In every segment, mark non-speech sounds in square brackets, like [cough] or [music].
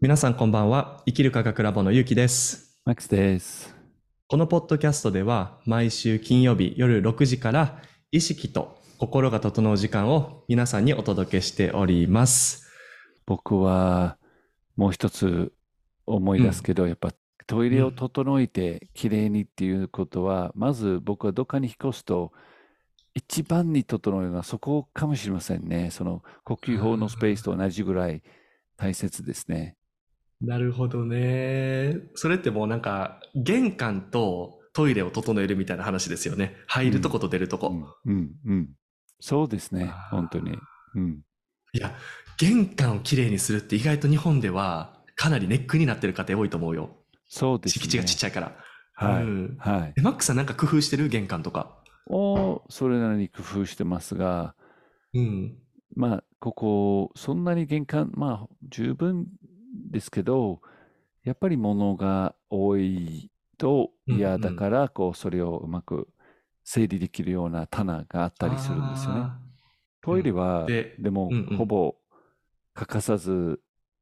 皆さんこんばんは。生きる科学ラボのゆうきです。マックスです。このポッドキャストでは毎週金曜日夜6時から意識と心が整う時間を皆さんにお届けしております。僕はもう一つ思い出すけど、やっぱトイレを整えてきれいにっていうことは、まず僕はどっかに引っ越すと、一番に整えるのはそこかもしれませんね。その呼吸法のスペースと同じぐらい大切ですね。なるほどね。それってもうなんか玄関とトイレを整えるみたいな話ですよね。入るとこと出るとこ。うん、うん、うん。そうですね、本当に。うん。いや、玄関をきれいにするって意外と日本ではかなりネックになってる家庭多いと思うよ。そうですね。敷地がちっちゃいから。はいうん。はい。マックさん。なん。か工夫してる玄関とか。をそれなりに工夫してますが、うん。まあ、ここ、そん。なに玄関、まあ、十分ですけど、やっぱり物が多いと嫌だから、こう、それをうまく整理できるような棚があったりするんですよね。あトイレは、ででもほぼ欠かさず、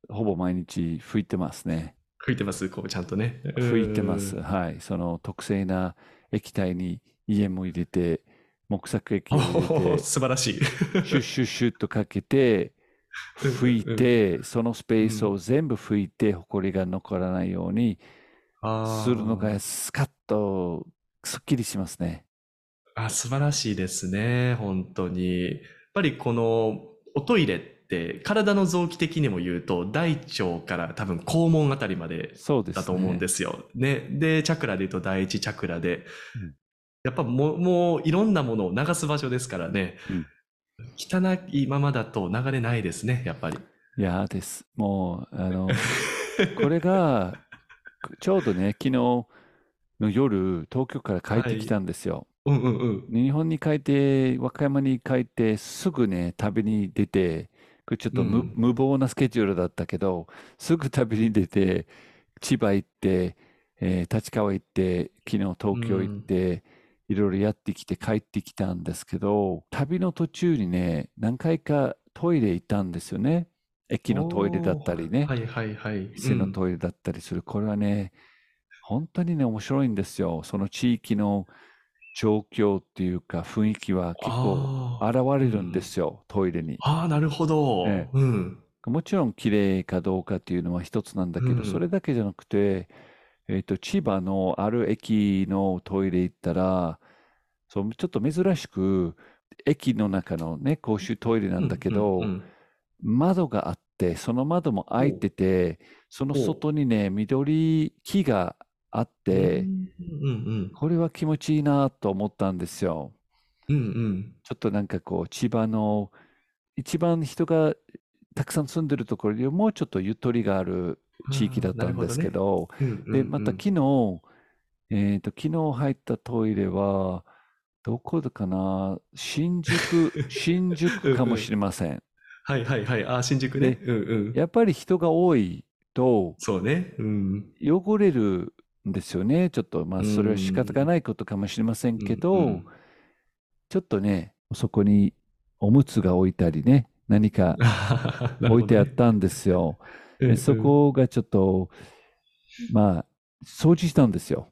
ほぼ毎日拭いてますね。ー。拭いてます、こうちゃんとね。拭いてます。うん。はい。その特製な液体に家も入れて、木作液をお入れーて、素晴らしい。シュッシュッシュッとかけて、拭いて、そのスペースを全部拭いて、ほこりが残らないようにするのがスカッとすっきりしますね。あ、素晴らしいですね。本当に。やっぱりこのおトイレって体の臓器的にも言うと大腸から多分肛門あたりまで。だと思うんですよ。ね。で、チャクラで言うと第一チャクラでうん、やっぱもう、もういろんなものを流す場所ですからね。うん汚いままだと流れないですね、やっぱり。いやです。もう、あの、[laughs] これが、ちょうどね、昨日の夜、東京から帰ってきたんですよ。うんうんうん。日本に帰って、和歌山に帰って、すぐね、旅に出て、ちょっと無,、うん無謀なスケジュールだったけど、すぐ旅に出て、千葉行って、えー立川行って、昨日東京行って、いろいろやってきて帰ってきたんですけど、旅の途中にね、何回かトイレ行ったんですよね。駅のトイレだったりね、はいはいはい。店のトイレだったりする。これはね、本当にね、面白いんですよ。その地域の状況っていうか、雰囲気は結構現れるんですよ、トイレに。あー、なるほど。ええうん。もちろん綺麗かどうかっていうのは一つなんだけど、うんそれだけじゃなくて、えっと、千葉のある駅のトイレ行ったら、そう、ちょっと珍しく、駅の中のね、公衆トイレなんだけど、うんうんうん窓があって、その窓も開いてて、その外にね、緑木があって、うんうんこれは気持ちいいなと思ったんですよ。うん。うんうん。ちょっとなんかこう、千葉の一番人がたくさん住んでるところよりもうちょっとゆとりがある地域だったんですけど、うんうんで、うんまた昨日、えっと、昨日入ったトイレは、どこだかな？新宿、[laughs] 新宿かもしれません。はいはいはい。あー、新宿ね。でうんうん。やっぱり人が多いとそうね。うん。汚れるんですよね。ちょっと、まあ、それは仕方がないことかもしれませんけど、うんうんちょっとね、そこにおむつが置いたりね、何か [laughs] 置いてあったんですよ。うんでそこがちょっと、まあ、掃除したんですよ。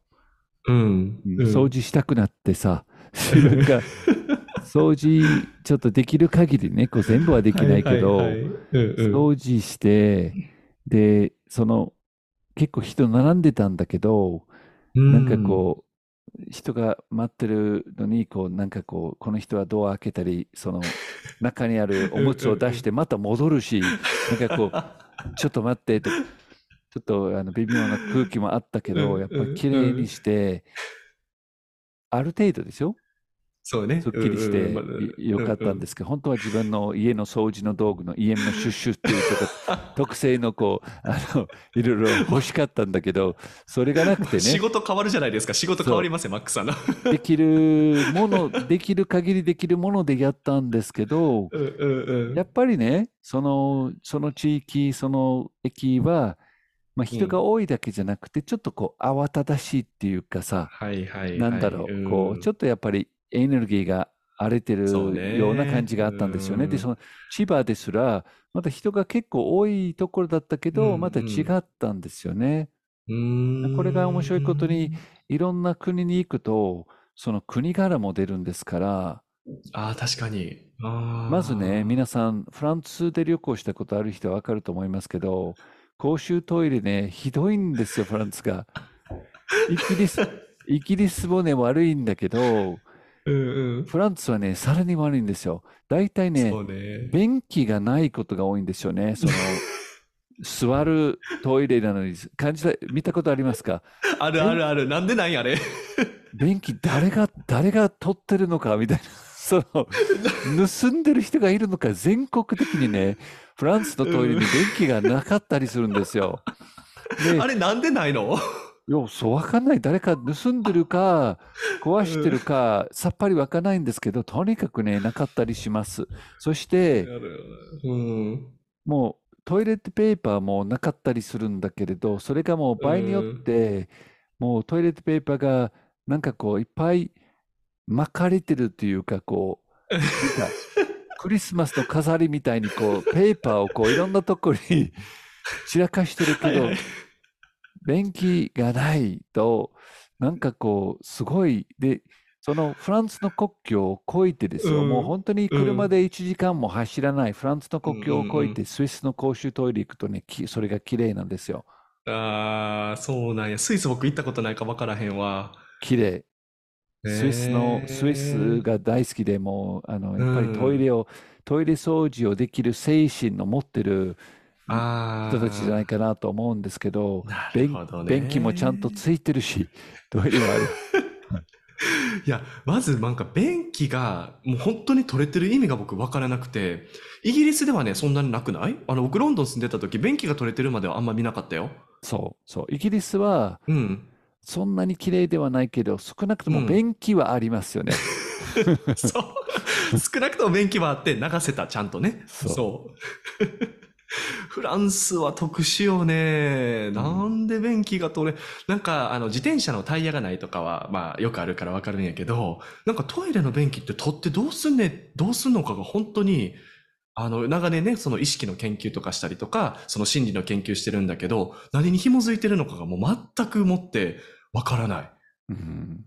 うん。うん。掃除したくなってさ、[laughs] なんか、掃除ちょっとできる限りね、こう全部はできないけど、掃除して、で、その、結構人並んでたんだけど、なんかこう、人が待ってるのに、こう、なんかこう、この人はドア開けたり、その、中にあるおむつを出して、また戻るし、なんかこう、[laughs] ちょっと待ってと、ちょっとあの微妙な空気もあったけうど、んやっぱり綺麗にして、ある程度ですよ。そうね。すっきりしてよかったんですけど、本当は自分の家の掃除の道具の家のシュッシュっていうとこ [laughs] 特製のこう、あの、いろいろ欲しかったんだけど、それがなくてね。仕事変わるじゃないですか。仕事変わりますよ、マックさんの。できるもの、できる限りできるものでやったんですけど、うんうんうんやっぱりね、その、その地域、その駅は、まあ、人が多いだけじゃなくて、ちょっとこう、慌ただしいっていうかさ。なんだろう、こう、ちょっっとやっぱりエネルギーが荒れてるような感じがあったんですよね。で、うんその千葉ですら、また人が結構多いところだったけうど、んまた違ったんですよね。これが面白いことに、いろんな国に行くと、その国柄も出るんですから、ああ、確かに。まずね、皆さん、フランスで旅行したことある人はわかると思いますけど、公衆トイレね、ひどいんですよ、フランスが。イギリス、イギリスもね、悪いんだけど、うんうん。フランスはね、さらに悪いんですよ。大体ねそ、うね。便器がないことが多いんですよね。その、[laughs] 座るトイレなのに、感じた、見たことありますか？あるあるある。なんでないあれ？便器誰が、誰が取ってるのかみたいな。[laughs] その、盗んでる人がいるのか、全国的にね、フランスのトイレに便器がなかったりするんですよ。で、あれなんでないの？いや、そうわかんない。誰か盗んでるか、[laughs] 壊してるか、さっぱりわかんないんですけど、とにかくね、なかったりします。そして、うん。もうトイレットペーパーもなかったりするんだけれど、それがもう場合によって、もうトイレットペーパーがなんかこういっぱい巻かれてるというか、こう、[laughs] クリスマスの飾りみたいにこう、ペーパーをこういろんなとこに散らかしてるけどはいはい、便器がないと、なんかこう、すごい、で、そのフランスの国境を越えてですよ、うんもう本当に車で1時間も走らないフランスの国境を越えて、スイスの公衆トイレ行くとね、きそれが綺麗なんですよ。ああ、そうなんや。スイス僕行ったことないか分からへんわ。綺麗。スイスの、スイスが大好きでもう、あの、やっぱりうんトイレを、トイレ掃除をできる精神の持ってる。人たちじゃないかなと思うんですけど、どね。便器もちゃんとついてるし、トイレはある。いや、まずなんか便器がもう本当に取れてる意味が僕分からなくて、イギリスではね、そんなになくない？あの、僕ロンドン住んでた時、便器が取れてるまではあんま見なかったよ。そう、そう。イギリスは、うん。そんなに綺麗ではないけど、少なくともうん便器はありますよね。[laughs] そう。少なくとも便器はあって流せた、ちゃんとね。そうそう。フランスは特殊よね。なんで便器が取れ、なんか、あの、自転車のタイヤがないとかは、まあ、よくあるからわかるんやけど、なんかトイレの便器って取ってどうすんね、どうすんのかが本当に、あの、長年ね、その意識の研究とかしたりとか、その心理の研究してるんだけど、何に紐づいてるのかがもう全くもってわからない。うん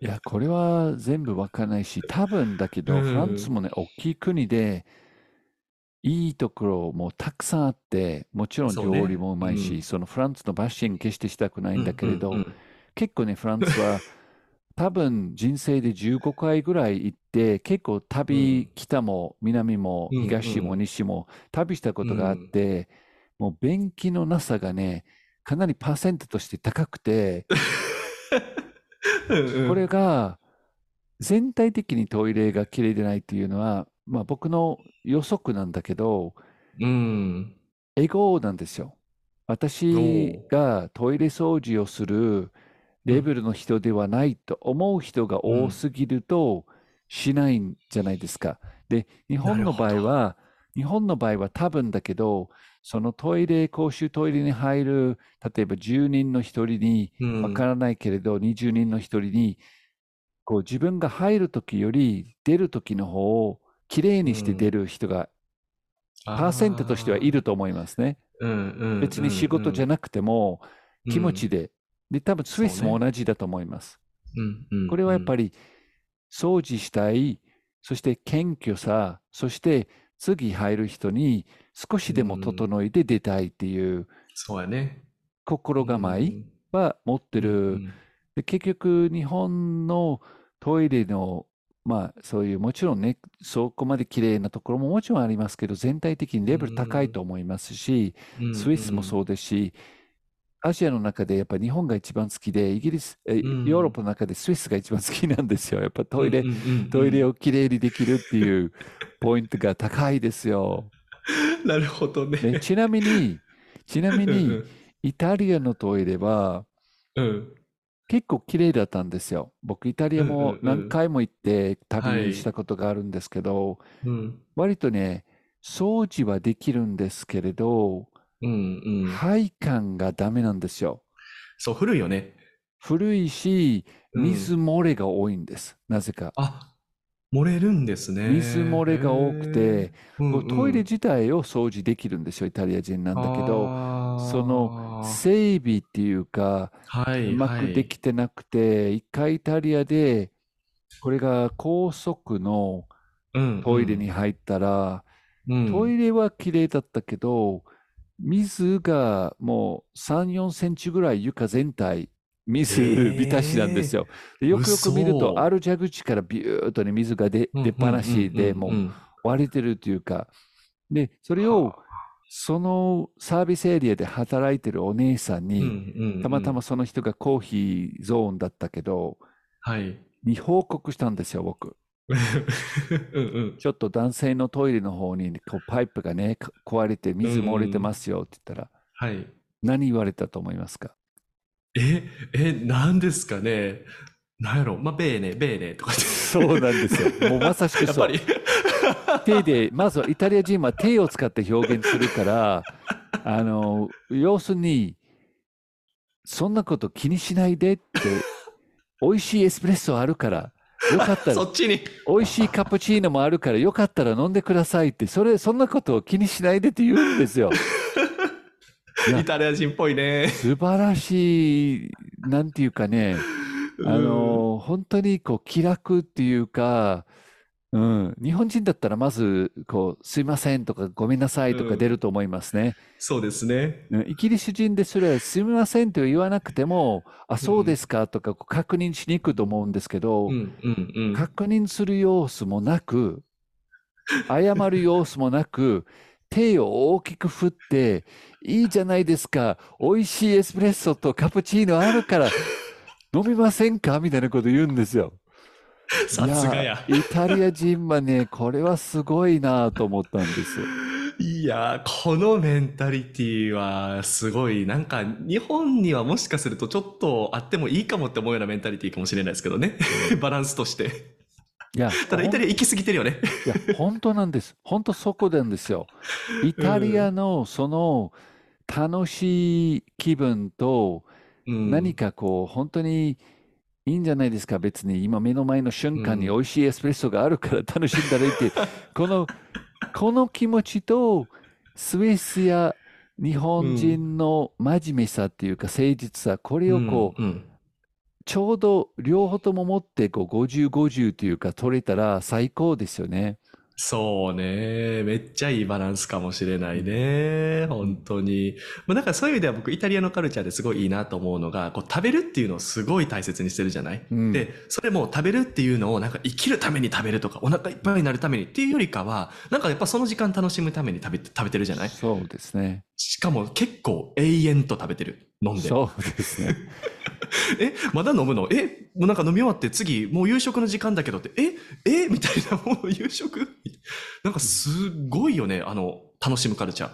いや、これは全部わかんないし、多分だけど、うんフランスもね、大きい国で、いいところもたくさんあって、もちろんそうね。料理もうまいし、うん。そのフランスのバッシング決してしたくないんだけれど、うんうんうん。結構ね、フランスは [laughs] 多分人生で15回ぐらい行って、結構旅、北も南もうん東もうん西も旅したことがあって、もう便器のなさがね、かなりパーセントとして高くて、[laughs] うんうん。これが全体的にトイレがきれいでないっていうのは、まあ僕の予測なんだけど、うん。エゴなんですよ。私がトイレ掃除をするレベルの人ではないと思う人が多すぎるとしないんじゃないですか。で、日本の場合は、日本の場合は多分だけど、そのトイレ、公衆トイレに入る、例えば10人の1人にうんわからないけれど、20人の1人に、こう自分が入るときより出るときの方をきれいにして出る人が、パーセントとしてはいると思いますね。別に仕事じゃななくても気持ちで。で、多分スイスも同じだと思います。りこれはやっぱり、り掃除したい、そして謙虚さ、そして次入る人に少しでも整えて出たいっていうそうやね。心構えは持ってうる。結局、日本のトイレの、まあ、そういう、もちろんね、そこまで綺麗なところももちろんありますけど、全体的にレベル高いと思いますし、うんスイスもそうですし、アジアの中でやっぱり日本が一番好きで、イギリス、ヨーロッパの中でスイスが一番好きなんですよ。やっぱトイレトイレをきれいにできるっていうポイントが高いですよ。[laughs] なるほどね。でちなみに、ちなみうんに、イタリアのトイレはうん結構綺麗だったんですよ。僕、イタリアうんうんもうん何回も行ってはい旅したことがあるんですけど、うん割とね、掃除はできるんですけれど、うんうん配管がダメなんですよ。そう、古いよね。古いし、うん水漏れが多いんです。なぜか。あ、漏れるんですね。水漏れが多くて、トイレうん。自体を掃除できるんですよ、イタリア人なんだけど、その整備っていうか、はいうまくできてなくて、一回イタリアで、これが高速のトイレに入ったら、トイレは綺麗だったけど、水がもう3、4センチぐらい床全体、水えー浸しなんですよ。でよくよく見る嘘と、ある蛇口からビューッとね、水が出出っ放しで、もう割れてるというか、で、それを、そのサービスエリアで働いてるお姉さんに、たまたまその人がコーヒーゾーンだったけど、はい。に報告したんですよ、僕。[laughs] うんうん。ちょっと男性のトイレの方にこうパイプがね、か壊れて水漏れてますよって言ったら、はい。何言われたと思いますか？え、え、なんですかね？なんやろ？まあ、ベーネ、ベーネとか言って。そうなんですよ。[laughs] もうまさしくそう。[laughs] 手で、まずはイタリア人は手を使って表現するから、[laughs] あの、要するに、そんなこと気にしないでって、美味しいエスプレッソあるから、よかったら、そっちに。美味しいカプチーノもあるから、よかったら飲んでくださいって、それ、そんなことを気にしないでって言うんですよ。イタリア人っぽいね。素晴らしい、なんていうかね、あの、本当にこう気楽っていうか、うん、日本人だったらまず、こう、すいませんとかごめんなさいとか出ると思いますね。そうですね。うんイギリス人ですらすみませんと言わなくても、あ、そうですかとか確認しに行くと思うんですけど。確認する様子もなく、謝る様子もなく、手を大きく振って、いいじゃないですか、美味しいエスプレッソとカプチーノあるから、飲みませんか？みたいなこと言うんですよ。さすがや。いイタリア人はね、これはすごいなと思ったんですよ。いやー、このメンタリティはすごい、なんか日本にはもしかするとちょっとあってもいいかもって思うようなメンタリティかもしれないですけどね。[laughs] バランスとして。いや、ただイタリア行き過ぎてるよね。いや、本当なんです。本当そこなんですよ。イタリアのその楽しい気分と、うん何かこう、本当にいいんじゃないですか、別に今目の前の瞬間にうん美味しいエスプレッソがあるから楽しんだらいいって、[laughs] この、この気持ちと、スイスや日本人の真面目さっていうか誠実さ、これをこう、ちょうど両方とも持ってこう50、50というか取れたら最高ですよね。そうね。めっちゃいいバランスかもしれないね。本当に。まあ、だからそういう意味では僕イタリアのカルチャーですごいいいなと思うのが、こう食べるっていうのをすごい大切にしてるじゃない、うんで、それも食べるっていうのをなんか生きるために食べるとか、お腹いっぱいになるためにっていうよりかは、なんかやっぱその時間楽しむために食べて、食べてるじゃない？そうですね。しかも結構永遠と食べてる。飲んで。そうですね。[laughs] え、まだ飲むの？え、もうなんか飲み終わって次、もう夕食の時間だけどって、え、え？みたいな、もう夕食？なんかすごいよね、あの、楽しむカルチャー。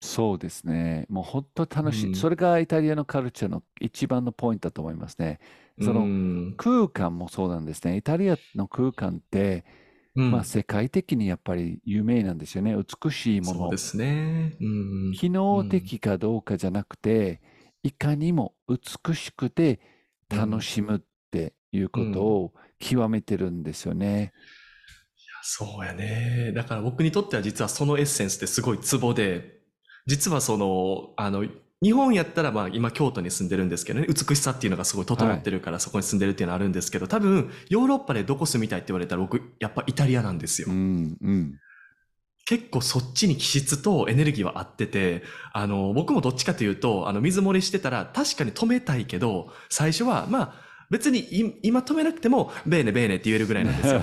そうですね。もう本当楽しい。うんそれがイタリアのカルチャーの一番のポイントだと思いますね。そのうん空間もそうなんですね。イタリアの空間って、うんまあ世界的にやっぱり有名なんですよね。美しいものそうで。すね。うん。機能的かどうかじゃなくて、いかにも美しくて楽しむっていうことを極めてるんですよね。そうやね。だから僕にとっては実はそのエッセンスってすごいツボで、実はその、あの、日本やったらまあ今京都に住んでるんですけどね、美しさっていうのがすごい整ってるからそこに住んでるっていうのはあるんですけど、多分ヨーロッパでどこ住みたいって言われたら僕やっぱイタリアなんですよ。うん、うん。結構そっちに気質とエネルギーは合ってて、あの、僕もどっちかというと、あの、水漏れしてたら確かに止めたいけど、最初は、まあ、別にい今止めなくても、ベーネベーネって言えるぐらいなんですよ。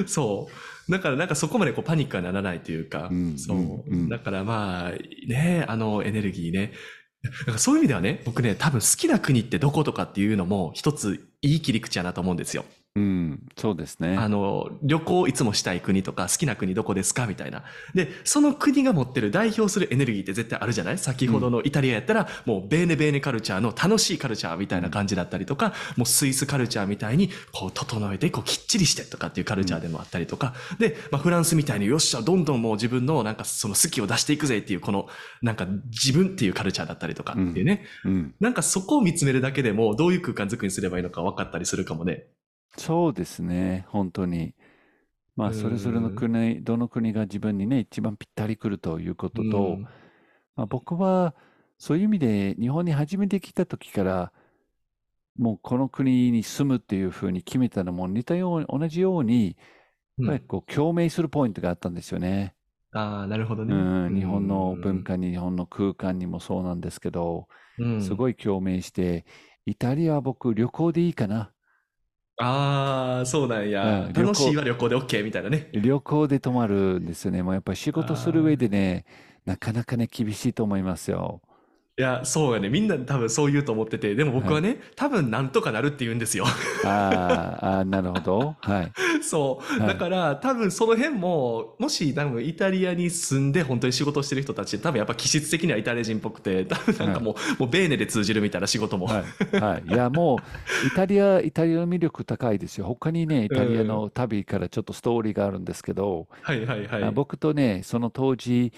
[laughs] そう。だからなんかそこまでこうパニックはならないというか、うんそう。うんうんだからまあ、ね、あのエネルギーね。そういう意味ではね、僕ね、多分好きな国ってどことかっていうのも一ついい切り口やなと思うんですよ。うん、そうですね。あの、旅行いつもしたい国とか、好きな国どこですか？みたいな。で、その国が持ってる代表するエネルギーって絶対あるじゃない？先ほどのイタリアやったら、もうベーネベーネカルチャーの楽しいカルチャーみたいな感じだったりとか、もうスイスカルチャーみたいに、こう整えて、こうきっちりしてとかっていうカルチャーでもあったりとか、で、まあフランスみたいによっしゃ、どんどんもう自分のなんかその好きを出していくぜっていう、この、なんか自分っていうカルチャーだったりとかっていうね。うん、なんかそこを見つめるだけでも、どういう空間作りにすればいいのか分かったりするかもね。そうですね、本当に。まあ、それぞれの国、どの国が自分にね、一番ぴったりくるということと、まあ、僕はそういう意味で日本に初めて来た時から、もうこの国に住むっていうふうに決めたのも似たように、同じように、やっぱりこう共鳴するポイントがあったんですよね。ああ、なるほどね。うん、日本の文化に、日本の空間にもそうなんですけど、すごい共鳴して、イタリアは僕旅行でいいかな。ああ、そうなんや。旅行楽しいは旅行で OK みたいなね。旅行で泊まるんですよね。もうやっぱり仕事する上でね、なかなかね、厳しいと思いますよ。いや、そうやね。みんな多分そう言うと思ってて、でも僕はね、多分なんとかなるって言うんですよ。あーあー、なるほど。はい。[laughs] そう。はいだから多分その辺も、もし多分イタリアに住んで本当に仕事してる人たち、多分やっぱ気質的にはイタリア人っぽくて、多分なんかもう、もうベーネで通じるみたいな仕事も。はい。はい。いや、もう、イタリア、イタリアの魅力高いですよ。他にね、イタリアの旅からちょっとストーリーがあるんですけど、はいはいはい。あ僕とね、その当時、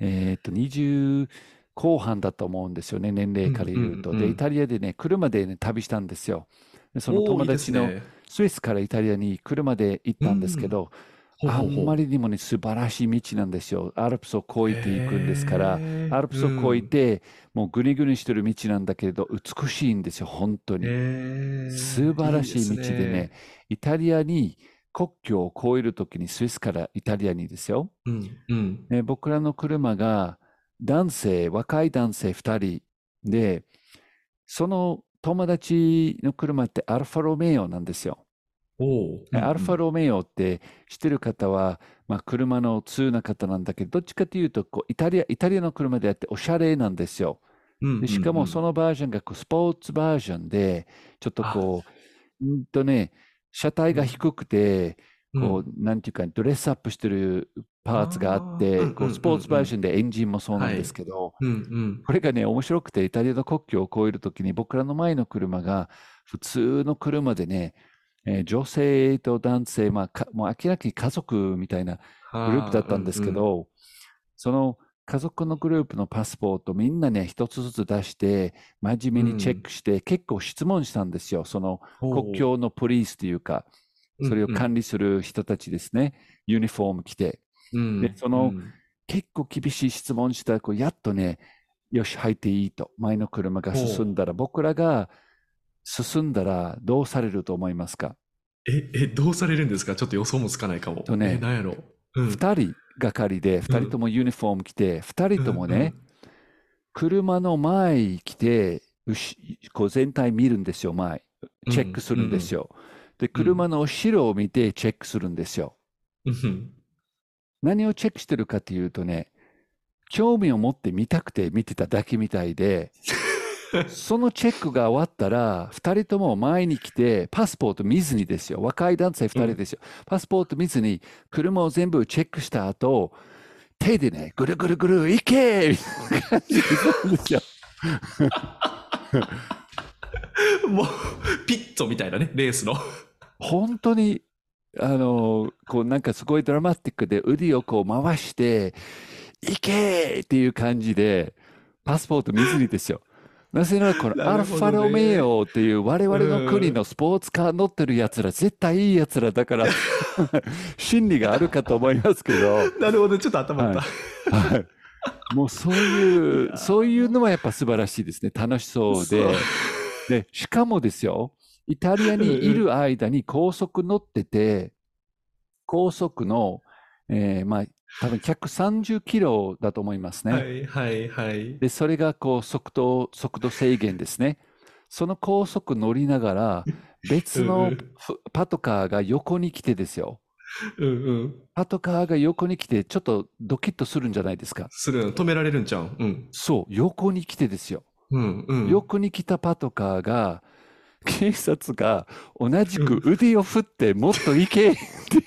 えーっと、20後半だと思うんですよね、年齢から言うと。で、うんうんうんイタリアでね、車でね、旅したんですよ。でその友達のスイスからイタリアに車で行ったんですけど、うほうほうんまりにもね、素晴らしい道なんですよ。アルプスを越えていくんですから、アルプスを越えて、もうぐにぐにしてる道なんだけれど、美しいんですよ、本当に。素晴らしい道でいいですね、イタリアに国境を越えるときにスイスからイタリアにですよ。うんうんね僕らの車が男性、若い男性2人で、その友達の車ってアルファロメオなんですよ。アルファロメオって知ってる方は、まあ、車の通な方なんだけど、どっちかというとこうイタリア、イタリアの車であっておしゃれなんですよ。しかもその、のバージョンがこうスポーツバージョンで、ちょっとこう、うんとね、車体が低くて、こう、なんていうか、ドレスアップしてるパーツがあって、うんこう、スポーツバージョンでエンジンもそうなんですけど、うんうん。これがね、面白くて、イタリアの国境を越えるときに、僕らの前の車が、普通の車でね、えー女性と男性、まあ、かもう明らかに家族みたいなグループだったんですけ、ど、その家族のグループのパスポートみんなね、一つずつ出して、真面目にチェックして、結構質問したんですよ。その国境のポリスというか、それを管理する人たちですね。ユニフォーム着て。理でその結構厳しい質問したら、こうやっとね、よし、入っていいと。前の車が進んだら、僕らが進んだらどうされると思いますか？え、え、どうされるんですか？ちょっと予想もつかないかも。とねえ、なんやろ。うん。二人がかりで、二人ともユニフォーム着て、二人ともね、車の前に来て、こう全体見るんですよ、前。チェックするんですよ。で、車の後ろを見てチェックするんですよ。うんうん何をチェックしてるかというとね、興味を持って見たくて見てただけみたいで、[laughs] そのチェックが終わったら、二人とも前に来て、パスポート見ずにですよ。若い男性二人ですよ。パスポート見ずに、車を全部チェックした後、手でね、ぐるぐるぐる、行け [laughs] みたいな感じで言うんですよ。[laughs] もう、ピットみたいなね、レースの。本当に、あの、こうなんかすごいドラマティックで腕をこう回して、行け！っていう感じで、パスポート見ずにですよ。なぜならこのアルファロメオっていう我々の国のスポーツカー乗ってるやつら絶対いいやつらだから [laughs] 心理があるかと思いますけど、なるほど、ちょっと頭打った。はい、もうそういう、そういうのはやっぱ素晴らしいですね。楽しそうで。で、しかもですよ、イタリアにいる間に高速乗ってて、高速の、えーまあ、多分130キロだと思いますね。はいはいはい。で、それがこう速度、速度制限ですね。その高速乗りながら、[laughs] 別うんのパトカーが横に来てですよ。うんうん。パトカーが横に来て、ちょっとドキッとするんじゃないですか。するの、止められるんちゃうん？うん。そう、横に来てですよ。うんうん。横に来たパトカーが、警察が同じく腕を振って、もっと行けって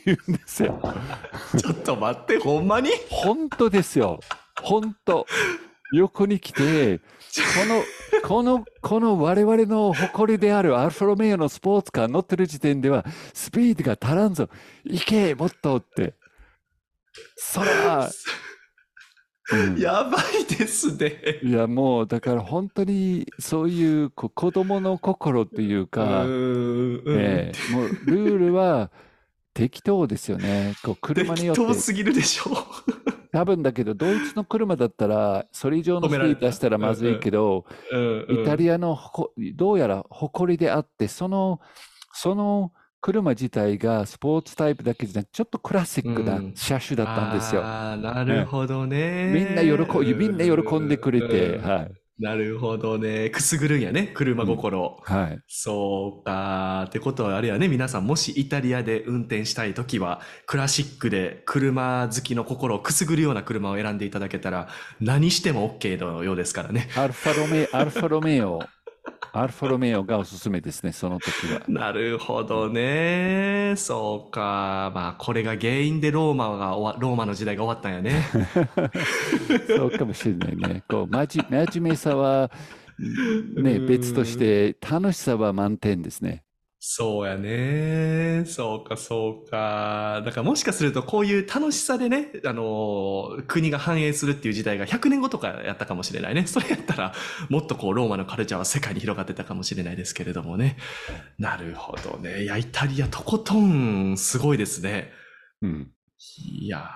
言うんですよ。ちょっと待って、ほんまに？本当ですよ。本当。横に来て、この、この、この我々の誇りであるアルファロメオのスポーツカー乗ってる時点では、スピードが足らんぞ。行け、もっとって。そら、うんやばいですね。いや、もう、だから本当にそういう子供の心っていううか、もうルールは適当ですよね。こう車によって、適当すぎるでしょ。多分だけど、ドイツの車だったら、それ以上のスピード出したらまずいけど、イタリアのどうやら誇りであって、その、その車自体がスポーツタイプだけじゃなくて、ちょっとクラシックなうん車種だったんですよ。ああ、なるほどね。みんな喜び、みんな喜んでくれて、うんはい。なるほどね。くすぐるんやね、車心を。はい。そうか。ってことはあれやね、皆さんもしイタリアで運転したいときは、クラシックで車好きの心をくすぐるような車を選んでいただけたら、何しても OK のようですからね。アルファロメ、アルファロメオ、アルファロメオがおすすめですね、その時は。なるほどね。そうか。まあ、これが原因でローマが終わ、ローマの時代が終わったんやね。[laughs] そうかもしれないね。こう、まじ、真面目さは、ね、別として、楽しさは満点ですね。そうやね。そうか、そうか。だからもしかするとこういう楽しさでね、あの、国が繁栄するっていう時代が100年後とかやったかもしれないね。それやったら、もっとこう、ローマのカルチャーは世界に広がってたかもしれないですけれどもね。なるほどね。いや、イタリアとことんすごいですね。うん。いや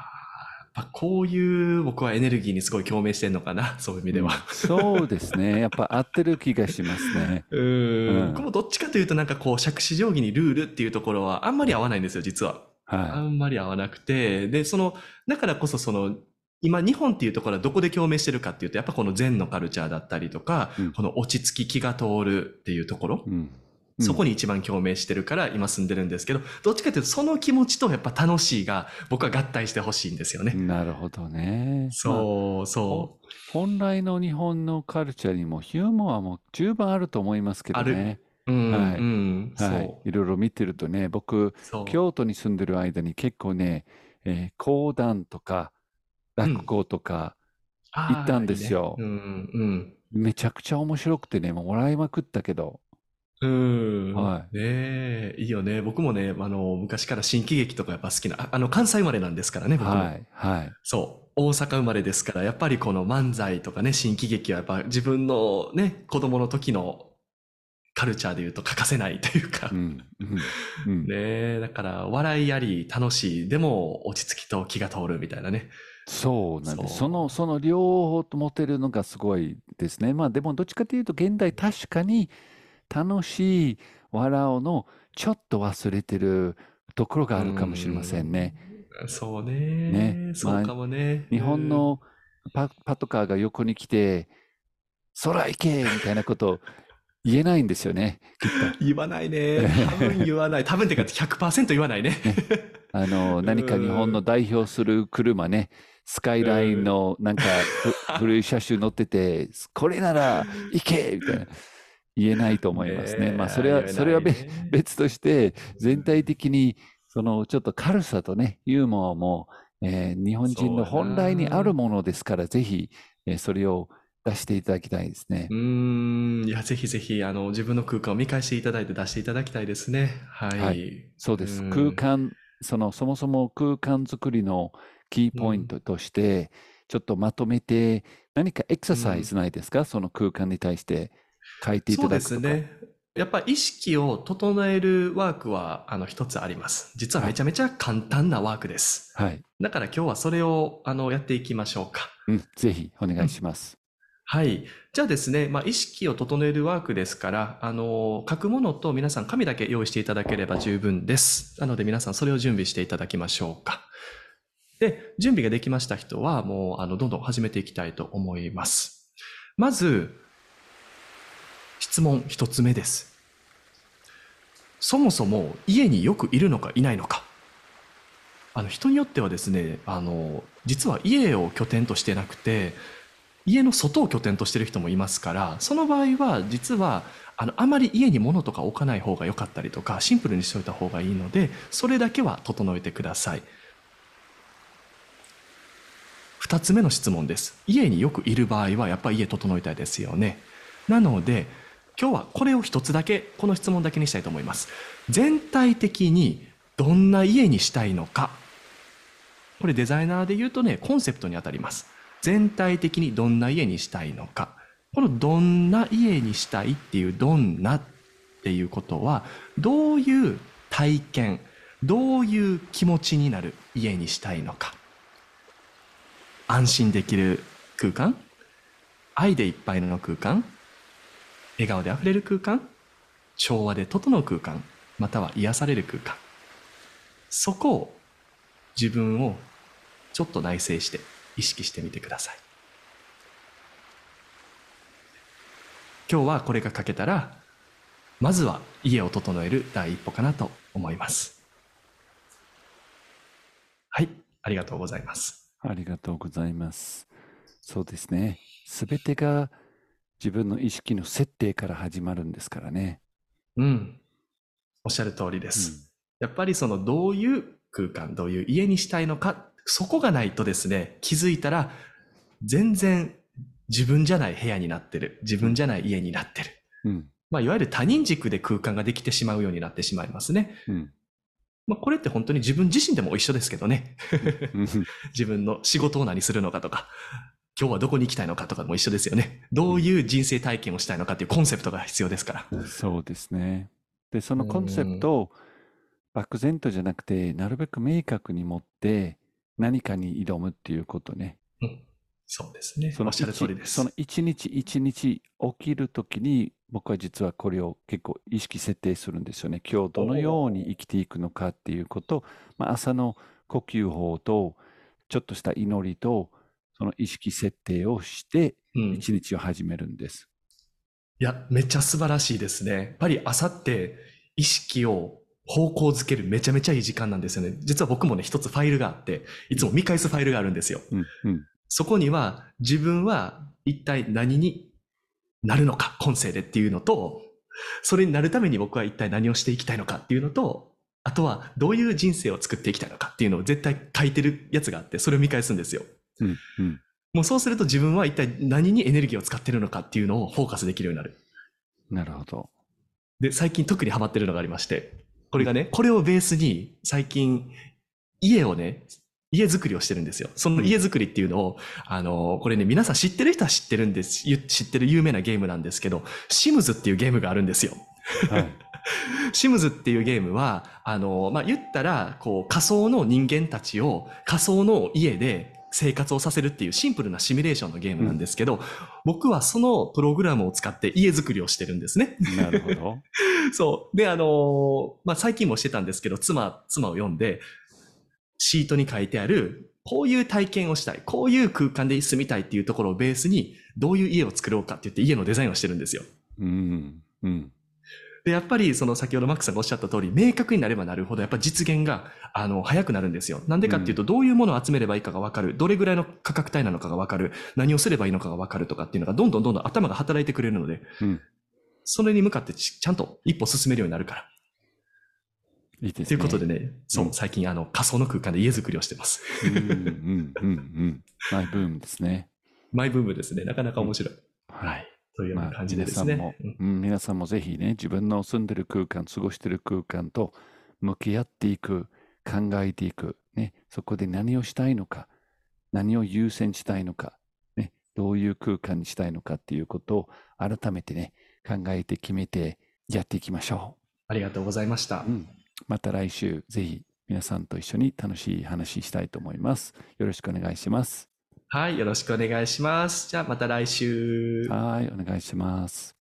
ー、やっぱこういう僕はエネルギーにすごい共鳴してんのかな。[laughs] そういう意味では。そうですね。やっぱ合ってる気がしますね。[laughs] うんん。僕もどっちかというとなんかこう、杓子定規にルールっていうところはあんまり合わないんですよ、実は。あはんまり合わなくて、で、その、だからこそその、今日本っていうところはどこで共鳴してるかっていうと、やっぱこの禅のカルチャーだったりとか、うんこの落ち着き気が通るっていうところい。、うん。そこに一番共鳴してるから今住んでるんですけど、どっちかというとその気持ちとやっぱ楽しいが僕は合体してほしいんですよね。うんなるほどね。まあそう、そ本来の日本のカルチャーにもヒューモアも十分あると思いますけどね。う。うん、はいうん、はいそ。いろいろ見てるとね、僕。京都に住んでる間に結構ね、えー講談とか落語とか、行ったんですよいいねうん、めちゃくちゃ面白くてね、もう笑いまくったけど、うん。うん。はねえ、いいよね。僕もね、あの、昔から新喜劇とかやっぱ好きな、ああの、関西生まれなんですからね、僕も。はい、はい。そう。大阪生まれですから、やっぱりこの漫才とかね、新喜劇はやっぱ自分のね、子供の時のカルチャーで言うと欠かせないというかう。ん、うん、うん。ねえ、だから、笑いあり、楽しい、でも落ち着きと気が通るみたいなね。そうなんです。その、その両方と持てるのがすごいですね。まあでもどっちかというと現代確かに楽しい笑おうのちょっと忘れてるところがあるかもしれませんね。うん。そうね。ねそうかもね。日本のパ、パトカーが横に来て、空行けみたいなこと言えないんですよね、きっと。言わないね。[laughs] 多分言わない。多分ってか100%言わないね。あの、[laughs] 何か日本の代表する車ね、スカイラインのなんかふ [laughs] 古い車種乗ってて、これなら行けみたいな。言えないと思いますね。まあ、それは、それはべ別として、全体的に、その、ちょっと軽さとね、ユーモアも、えー日本人の本来にあるものですから、ぜひ、えーそれを出していただきたいですねう。ーん、いや、ぜひぜひ、あの、自分の空間を見返していただいて出していただきたいですね。はい。はそうです。うん空間、その、そもそも空間作りのキーポイントとして、ちょっとまとめて、何かエクササイズないですか、その空間に対して書いていたそうでだくとか。すね。やっぱ意識を整えるワークは、あの、一つあります。実はめちゃめちゃ簡単なワークです。はい。だから今日はそれを、あの、やっていきましょうか。うん、ぜひお願いします。はい。じゃあですね、まあ、意識を整えるワークですから、あの、書くものと皆さん紙だけ用意していただければ十分です。なので皆さんそれを準備していただきましょうか。で、準備ができました人は、もう、あの、どんどん始めていきたいと思います。まず、質問一つ目です。そもそも家によくいるのかいないのか。あの、人によってはですね、あの、実は家を拠点としてなくて、家の外を拠点としてる人もいますから、その場合は実は、あの、あまり家に物とか置かない方が良かったりとか、シンプルにしておいた方がいいので、それだけは整えてください。二つ目の質問です。家によくいる場合は、やっぱり家整えたいですよね。なので、今日はこれを一つだけ、この質問だけにしたいと思います。全体的にどんな家にしたいのか。これデザイナーで言うとね、コンセプトにあたります。全体的にどんな家にしたいのか。このどんな家にしたいっていうどんなっていうことは、どういう体験、どういう気持ちになる家にしたいのか。安心できる空間？愛でいっぱいの空間？笑顔であふれる空間調和で整う空間または癒される空間。そこを自分をちょっと内省して意識してみてください。今日はこれが書けたらまずは家を整える第一歩かなと思います。はいありがとうございます。ありがとうございます。そうですね。すべてが自分の意識の設定から始まるんですからね。うん。おっしゃる通りです、うん、やっぱりそのどういう空間どういう家にしたいのかそこがないとですね気づいたら全然自分じゃない部屋になってる。自分じゃない家になってる、うん、まあ、いわゆる他人軸で空間ができてしまうようになってしまいますね、うん。まあ、これって本当に自分自身でも一緒ですけどね。[laughs] 自分の仕事を何するのかとか今日はどこに行きたいのかとかも一緒ですよね。どういう人生体験をしたいのかっていうコンセプトが必要ですから。そうですね。で、そのコンセプトを漠然とじゃなくて、なるべく明確に持って何かに挑むっていうことね。うん、そうですね。そのおっしゃる通りです。その一日一日起きるときに、僕は実はこれを結構意識設定するんですよね。今日どのように生きていくのかっていうこと、まあ、朝の呼吸法と、ちょっとした祈りと、その意識設定をして、一日を始めるんです。うん、いや、めっちゃ素晴らしいですね。やっぱり朝って意識を方向づけるめちゃめちゃいい時間なんですよね。実は僕もね、一つファイルがあって、いつも見返すファイルがあるんですよ。うんうん、そこには自分は一体何になるのか、今世でっていうのと、それになるために僕は一体何をしていきたいのかっていうのと、あとはどういう人生を作っていきたいのかっていうのを絶対書いてるやつがあって、それを見返すんですよ。うんうん、もうそうすると自分は一体何にエネルギーを使ってるのかっていうのをフォーカスできるようになる。なるほど。で、最近特にハマってるのがありまして、これがね、これをベースに最近家をね、家づくりをしてるんですよ。その家づくりっていうのを、うん、あの、これね、皆さん知ってる人は知ってるんです、知ってる有名なゲームなんですけど、シムズっていうゲームがあるんですよ。はい、[laughs] シムズっていうゲームは、あの、まあ、言ったら、こう、仮想の人間たちを仮想の家で生活をさせるっていうシンプルなシミュレーションのゲームなんですけど、うん、僕はそのプログラムを使って家づくりをしてるんですね。なるほど。[laughs] そう。で、あのまあ、最近もしてたんですけど、妻、妻を読んで、シートに書いてある、こういう体験をしたい、こういう空間で住みたいっていうところをベースに、どういう家を作ろうかって言って家のデザインをしてるんですよ。うん。うん。で、やっぱりその先ほどマックさんがおっしゃった通り、明確になればなるほど、やっぱ実現が、あの、早くなるんですよ。なんでかっていうと、どういうものを集めればいいかがわかる、どれぐらいの価格帯なのかがわかる、何をすればいいのかがわかるとかっていうのが、どんどんどんどん頭が働いてくれるので、うん、それに向かってちゃんと一歩進めるようになるから。いいですね。ということでね、そう、うん、最近あの仮想の空間で家づくりをしてます。うんうんうんうん。マイブームですね。マイブームですね。なかなか面白い。はい。というような感じでですね。まあ、皆さんも、うん、皆さんもぜひね、自分の住んでる空間、過ごしてる空間と向き合っていく、考えていく、ね、そこで何をしたいのか、何を優先したいのか、ね、どういう空間にしたいのかっていうことを改めてね、考えて決めてやっていきましょう。ありがとうございました。うん、また来週、ぜひ皆さんと一緒に楽しい話したいと思います。よろしくお願いします。はい、よろしくお願いします。じゃあまた来週。はい、お願いします。